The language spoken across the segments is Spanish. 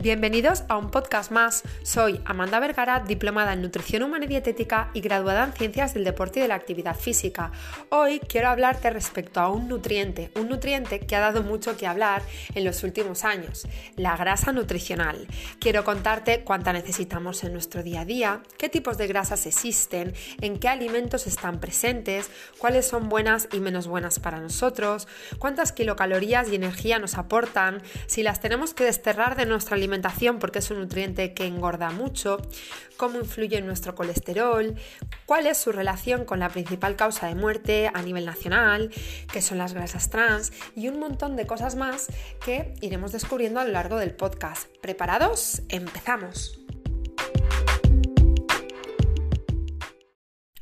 Bienvenidos a un podcast más. Soy Amanda Vergara, diplomada en nutrición humana y dietética y graduada en ciencias del deporte y de la actividad física. Hoy quiero hablarte respecto a un nutriente, un nutriente que ha dado mucho que hablar en los últimos años, la grasa nutricional. Quiero contarte cuánta necesitamos en nuestro día a día, qué tipos de grasas existen, en qué alimentos están presentes, cuáles son buenas y menos buenas para nosotros, cuántas kilocalorías y energía nos aportan, si las tenemos que desterrar de nuestra alimentación porque es un nutriente que engorda mucho, cómo influye en nuestro colesterol, cuál es su relación con la principal causa de muerte a nivel nacional, qué son las grasas trans y un montón de cosas más que iremos descubriendo a lo largo del podcast. ¿Preparados? Empezamos.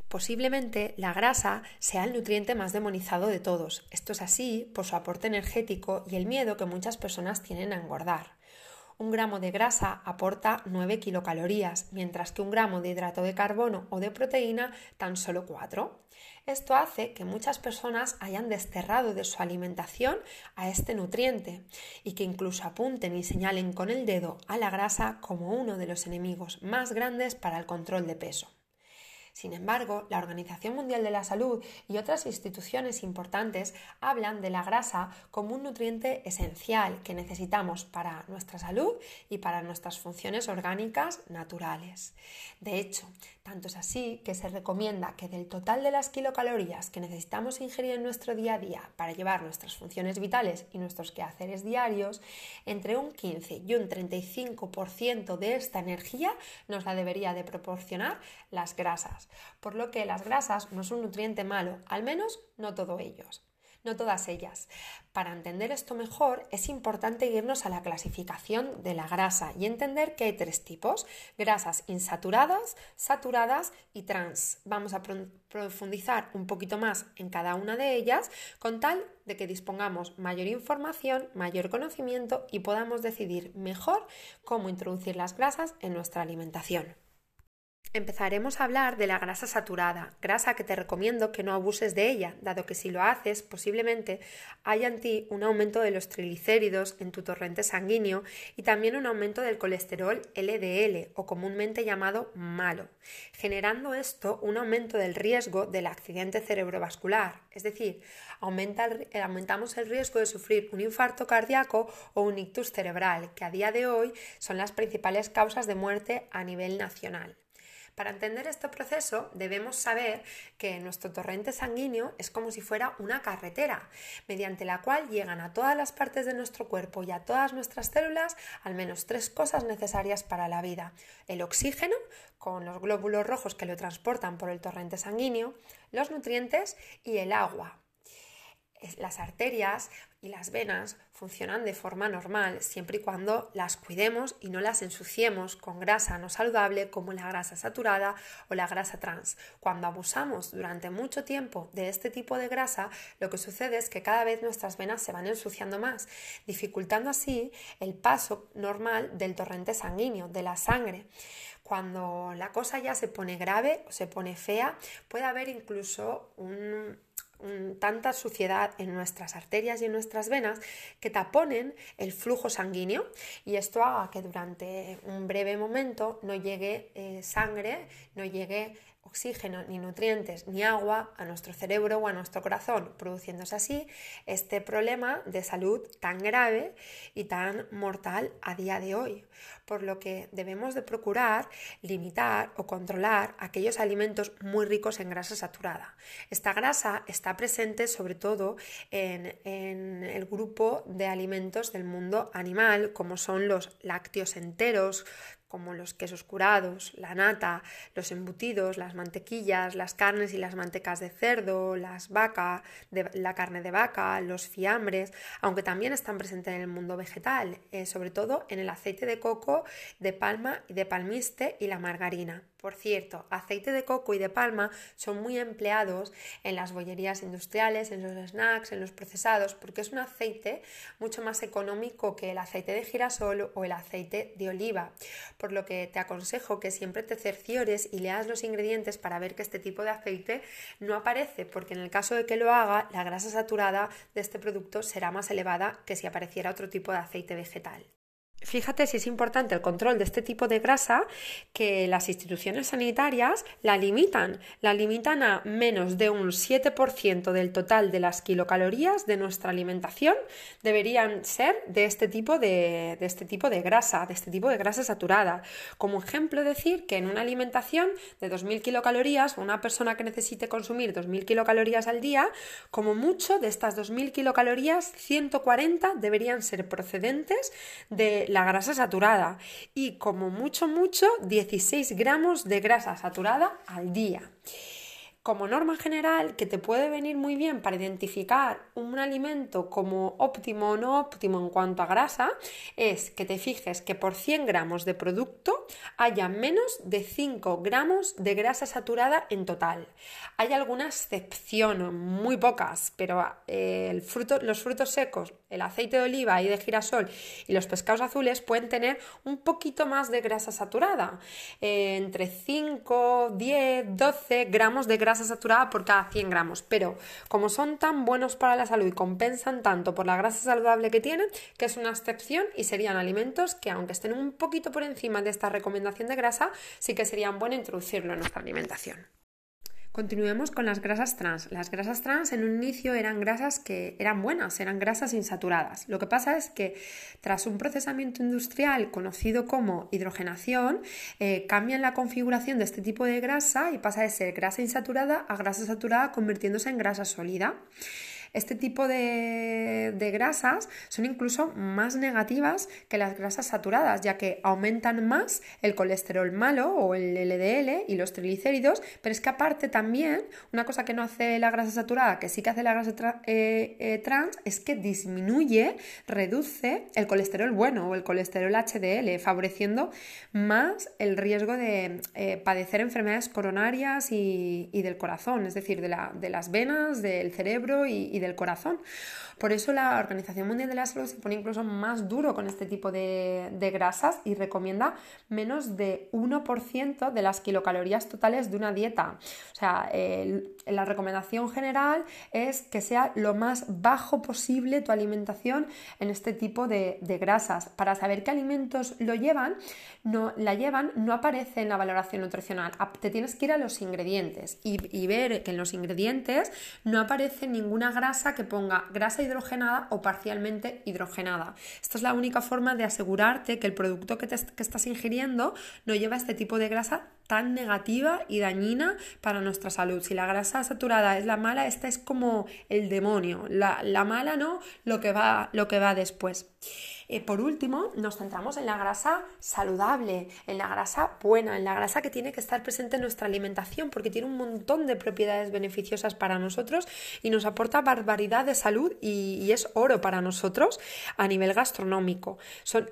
Posiblemente la grasa sea el nutriente más demonizado de todos. Esto es así por su aporte energético y el miedo que muchas personas tienen a engordar. Un gramo de grasa aporta 9 kilocalorías, mientras que un gramo de hidrato de carbono o de proteína tan solo 4. Esto hace que muchas personas hayan desterrado de su alimentación a este nutriente y que incluso apunten y señalen con el dedo a la grasa como uno de los enemigos más grandes para el control de peso. Sin embargo, la Organización Mundial de la Salud y otras instituciones importantes hablan de la grasa como un nutriente esencial que necesitamos para nuestra salud y para nuestras funciones orgánicas naturales. De hecho, tanto es así que se recomienda que del total de las kilocalorías que necesitamos ingerir en nuestro día a día para llevar nuestras funciones vitales y nuestros quehaceres diarios, entre un 15 y un 35% de esta energía nos la debería de proporcionar las grasas por lo que las grasas no son un nutriente malo, al menos no todos ellos. No todas ellas. Para entender esto mejor es importante irnos a la clasificación de la grasa y entender que hay tres tipos, grasas insaturadas, saturadas y trans. Vamos a profundizar un poquito más en cada una de ellas con tal de que dispongamos mayor información, mayor conocimiento y podamos decidir mejor cómo introducir las grasas en nuestra alimentación. Empezaremos a hablar de la grasa saturada, grasa que te recomiendo que no abuses de ella, dado que si lo haces posiblemente haya en ti un aumento de los triglicéridos en tu torrente sanguíneo y también un aumento del colesterol LDL o comúnmente llamado malo, generando esto un aumento del riesgo del accidente cerebrovascular, es decir, aumentamos el riesgo de sufrir un infarto cardíaco o un ictus cerebral, que a día de hoy son las principales causas de muerte a nivel nacional. Para entender este proceso debemos saber que nuestro torrente sanguíneo es como si fuera una carretera, mediante la cual llegan a todas las partes de nuestro cuerpo y a todas nuestras células al menos tres cosas necesarias para la vida. El oxígeno, con los glóbulos rojos que lo transportan por el torrente sanguíneo, los nutrientes y el agua, las arterias y las venas funcionan de forma normal siempre y cuando las cuidemos y no las ensuciemos con grasa no saludable como la grasa saturada o la grasa trans. Cuando abusamos durante mucho tiempo de este tipo de grasa, lo que sucede es que cada vez nuestras venas se van ensuciando más, dificultando así el paso normal del torrente sanguíneo, de la sangre. Cuando la cosa ya se pone grave o se pone fea, puede haber incluso un tanta suciedad en nuestras arterias y en nuestras venas que taponen el flujo sanguíneo y esto haga que durante un breve momento no llegue eh, sangre, no llegue oxígeno, ni nutrientes, ni agua a nuestro cerebro o a nuestro corazón, produciéndose así este problema de salud tan grave y tan mortal a día de hoy. Por lo que debemos de procurar limitar o controlar aquellos alimentos muy ricos en grasa saturada. Esta grasa está presente sobre todo en, en el grupo de alimentos del mundo animal, como son los lácteos enteros, como los quesos curados, la nata, los embutidos, las mantequillas, las carnes y las mantecas de cerdo, las vaca, la carne de vaca, los fiambres, aunque también están presentes en el mundo vegetal, eh, sobre todo en el aceite de coco, de palma y de palmiste y la margarina. Por cierto, aceite de coco y de palma son muy empleados en las bollerías industriales, en los snacks, en los procesados, porque es un aceite mucho más económico que el aceite de girasol o el aceite de oliva. Por lo que te aconsejo que siempre te cerciores y leas los ingredientes para ver que este tipo de aceite no aparece, porque en el caso de que lo haga, la grasa saturada de este producto será más elevada que si apareciera otro tipo de aceite vegetal. Fíjate si es importante el control de este tipo de grasa que las instituciones sanitarias la limitan. La limitan a menos de un 7% del total de las kilocalorías de nuestra alimentación deberían ser de este tipo de, este tipo de grasa, de este tipo de grasa saturada. Como ejemplo, decir que en una alimentación de 2.000 kilocalorías, una persona que necesite consumir 2.000 kilocalorías al día, como mucho de estas 2.000 kilocalorías, 140 deberían ser procedentes de la grasa saturada y como mucho, mucho 16 gramos de grasa saturada al día como norma general que te puede venir muy bien para identificar un alimento como óptimo o no óptimo en cuanto a grasa es que te fijes que por 100 gramos de producto haya menos de 5 gramos de grasa saturada en total. Hay alguna excepción, muy pocas, pero eh, los frutos secos, el aceite de oliva y de girasol y los pescados azules pueden tener un poquito más de grasa saturada, eh, entre 5, 10, 12 gramos de grasa saturada por cada 100 gramos. Pero como son tan buenos para la salud y compensan tanto por la grasa saludable que tienen, que es una excepción y serían alimentos que aunque estén un poquito por encima de esta recomendación de grasa, sí que serían bueno introducirlo en nuestra alimentación. Continuemos con las grasas trans. Las grasas trans en un inicio eran grasas que eran buenas, eran grasas insaturadas. Lo que pasa es que tras un procesamiento industrial conocido como hidrogenación, eh, cambian la configuración de este tipo de grasa y pasa de ser grasa insaturada a grasa saturada convirtiéndose en grasa sólida. Este tipo de, grasas son incluso más negativas que las grasas saturadas, ya que aumentan más el colesterol malo o el LDL y los triglicéridos, pero es que aparte también, una cosa que no hace la grasa saturada, que sí que hace la grasa eh, eh, trans, es que disminuye, reduce el colesterol bueno o el colesterol HDL, favoreciendo más el riesgo de eh, padecer enfermedades coronarias y, del corazón, es decir, de, las venas, del cerebro y, y del corazón. Por eso la Organización Mundial de la Salud se pone incluso más duro con este tipo de, grasas y recomienda menos de 1% de las kilocalorías totales de una dieta. O sea, la recomendación general es que sea lo más bajo posible tu alimentación en este tipo de, grasas. Para saber qué alimentos lo llevan, no, la llevan, no aparece en la valoración nutricional. Te tienes que ir a los ingredientes y, y ver que en los ingredientes no aparece ninguna grasa que ponga grasa hidrogenada o parcialmente hidrogenada. Esta es la única forma de asegurarte que el producto que, que estás ingiriendo no lleva este tipo de grasa tan negativa y dañina para nuestra salud. Si la grasa saturada es la mala, esta es como el demonio. La, la mala no, lo que va, lo que va después. Eh, por último, nos centramos en la grasa saludable, en la grasa buena, en la grasa que tiene que estar presente en nuestra alimentación porque tiene un montón de propiedades beneficiosas para nosotros y nos aporta barbaridad de salud y, es oro para nosotros a nivel gastronómico.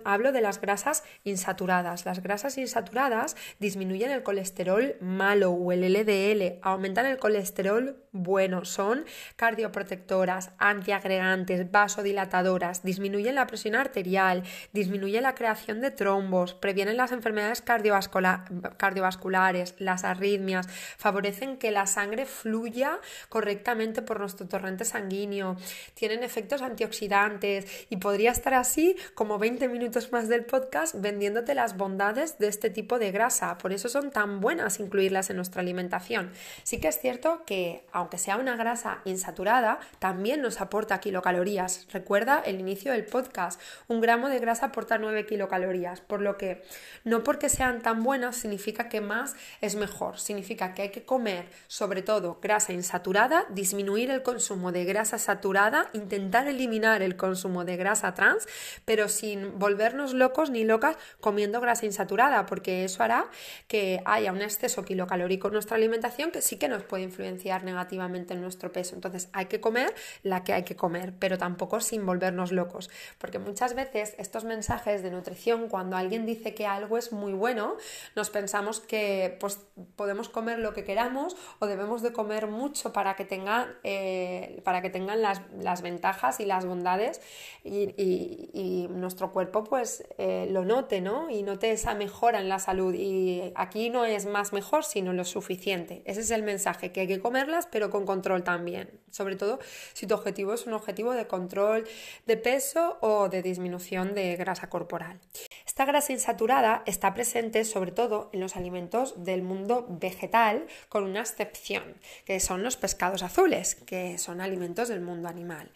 Hablo de las grasas insaturadas. Las grasas insaturadas disminuyen el colesterol malo o el LDL, aumentan el colesterol bueno, son cardioprotectoras, antiagregantes, vasodilatadoras, disminuyen la presión arterial disminuye la creación de trombos, previenen las enfermedades cardiovasculares, las arritmias, favorecen que la sangre fluya correctamente por nuestro torrente sanguíneo, tienen efectos antioxidantes y podría estar así como 20 minutos más del podcast vendiéndote las bondades de este tipo de grasa. Por eso son tan buenas incluirlas en nuestra alimentación. Sí que es cierto que aunque sea una grasa insaturada, también nos aporta kilocalorías. Recuerda el inicio del podcast gramo de grasa aporta 9 kilocalorías, por lo que no porque sean tan buenas significa que más es mejor, significa que hay que comer sobre todo grasa insaturada, disminuir el consumo de grasa saturada, intentar eliminar el consumo de grasa trans, pero sin volvernos locos ni locas comiendo grasa insaturada, porque eso hará que haya un exceso kilocalórico en nuestra alimentación que sí que nos puede influenciar negativamente en nuestro peso. Entonces hay que comer la que hay que comer, pero tampoco sin volvernos locos, porque muchas veces estos mensajes de nutrición, cuando alguien dice que algo es muy bueno, nos pensamos que pues, podemos comer lo que queramos o debemos de comer mucho para que, tenga, eh, para que tengan las, ventajas y las bondades y, nuestro cuerpo pues eh, lo note, ¿no? Y note esa mejora en la salud. Y aquí no es más mejor, sino lo suficiente. Ese es el mensaje, que hay que comerlas, pero con control también. Sobre todo si tu objetivo es un objetivo de control de peso o de disminución de grasa corporal. Esta grasa insaturada está presente sobre todo en los alimentos del mundo vegetal, con una excepción, que son los pescados azules, que son alimentos del mundo animal.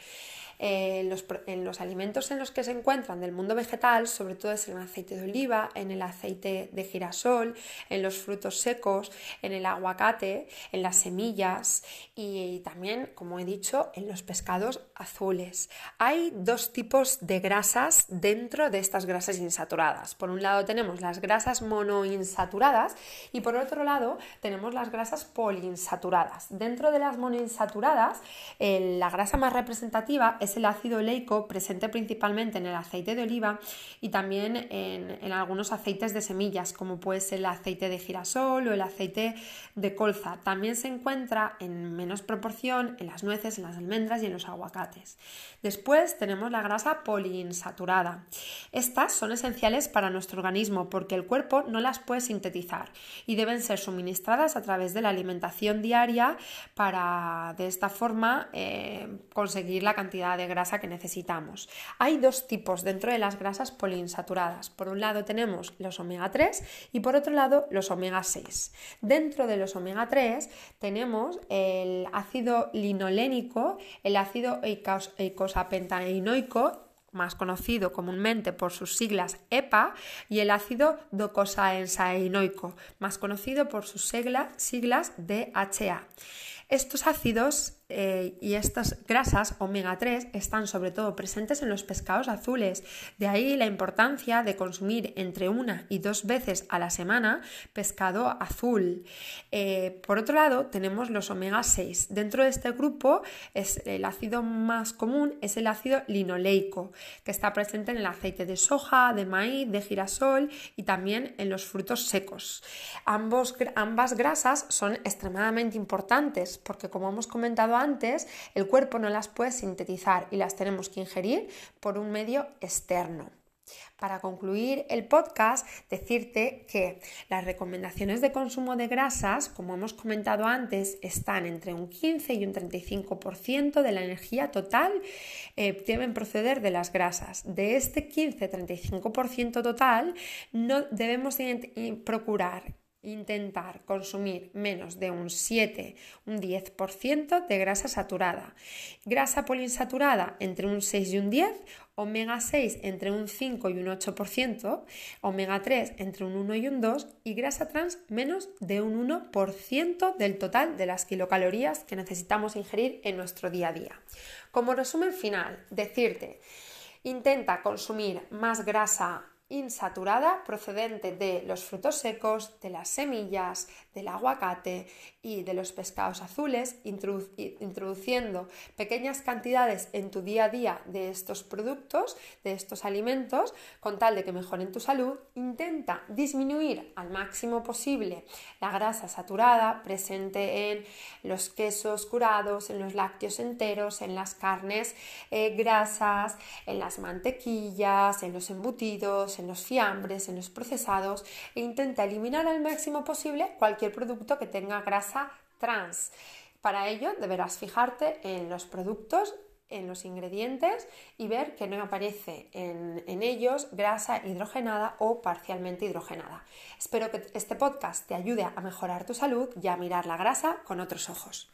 Eh, en, los, alimentos en los que se encuentran del mundo vegetal, sobre todo es en el aceite de oliva, en el aceite de girasol, en los frutos secos, en el aguacate, en las semillas y, también, como he dicho, en los pescados azules. Hay dos tipos de grasas dentro de estas grasas insaturadas. Por un lado tenemos las grasas monoinsaturadas y por otro lado tenemos las grasas poliinsaturadas. Dentro de las monoinsaturadas, la grasa más representativa es el ácido oleico presente principalmente en el aceite de oliva y también en, algunos aceites de semillas, como puede ser el aceite de girasol o el aceite de colza. También se encuentra en menos proporción en las nueces, en las almendras y en los aguacates. Después tenemos la grasa poliinsaturada. Estas son esenciales para nuestro organismo porque el cuerpo no las puede sintetizar y deben ser suministradas a través de la alimentación diaria para de esta forma eh, conseguir la cantidad de grasa que necesitamos. Hay dos tipos dentro de las grasas poliinsaturadas. Por un lado tenemos los omega 3 y por otro lado los omega 6. Dentro de los omega 3 tenemos el ácido linolénico, el ácido eicosapentaenoico más conocido comúnmente por sus siglas EPA, y el ácido docosahexaenoico, más conocido por sus siglas DHA. Estos ácidos eh, y estas grasas omega 3 están sobre todo presentes en los pescados azules. De ahí la importancia de consumir entre una y dos veces a la semana pescado azul. Eh, por otro lado, tenemos los omega 6. Dentro de este grupo, es, el ácido más común es el ácido linoleico, que está presente en el aceite de soja, de maíz, de girasol y también en los frutos secos. Ambos, ambas grasas son extremadamente importantes porque, como hemos comentado antes, el cuerpo no las puede sintetizar y las tenemos que ingerir por un medio externo. Para concluir el podcast, decirte que las recomendaciones de consumo de grasas, como hemos comentado antes, están entre un 15 y un 35% de la energía total eh, deben proceder de las grasas. De este 15-35% total, no debemos procurar intentar consumir menos de un 7, un 10% de grasa saturada. Grasa poliinsaturada entre un 6 y un 10, omega 6 entre un 5 y un 8%, omega 3 entre un 1 y un 2 y grasa trans menos de un 1% del total de las kilocalorías que necesitamos ingerir en nuestro día a día. Como resumen final, decirte, intenta consumir más grasa insaturada procedente de los frutos secos, de las semillas, del aguacate y de los pescados azules, introduciendo pequeñas cantidades en tu día a día de estos productos, de estos alimentos, con tal de que mejoren tu salud, intenta disminuir al máximo posible la grasa saturada presente en los quesos curados, en los lácteos enteros, en las carnes eh, grasas, en las mantequillas, en los embutidos, en los fiambres, en los procesados e intenta eliminar al máximo posible cualquier producto que tenga grasa trans. Para ello deberás fijarte en los productos en los ingredientes y ver que no aparece en, en, ellos grasa hidrogenada o parcialmente hidrogenada. Espero que este podcast te ayude a mejorar tu salud y a mirar la grasa con otros ojos.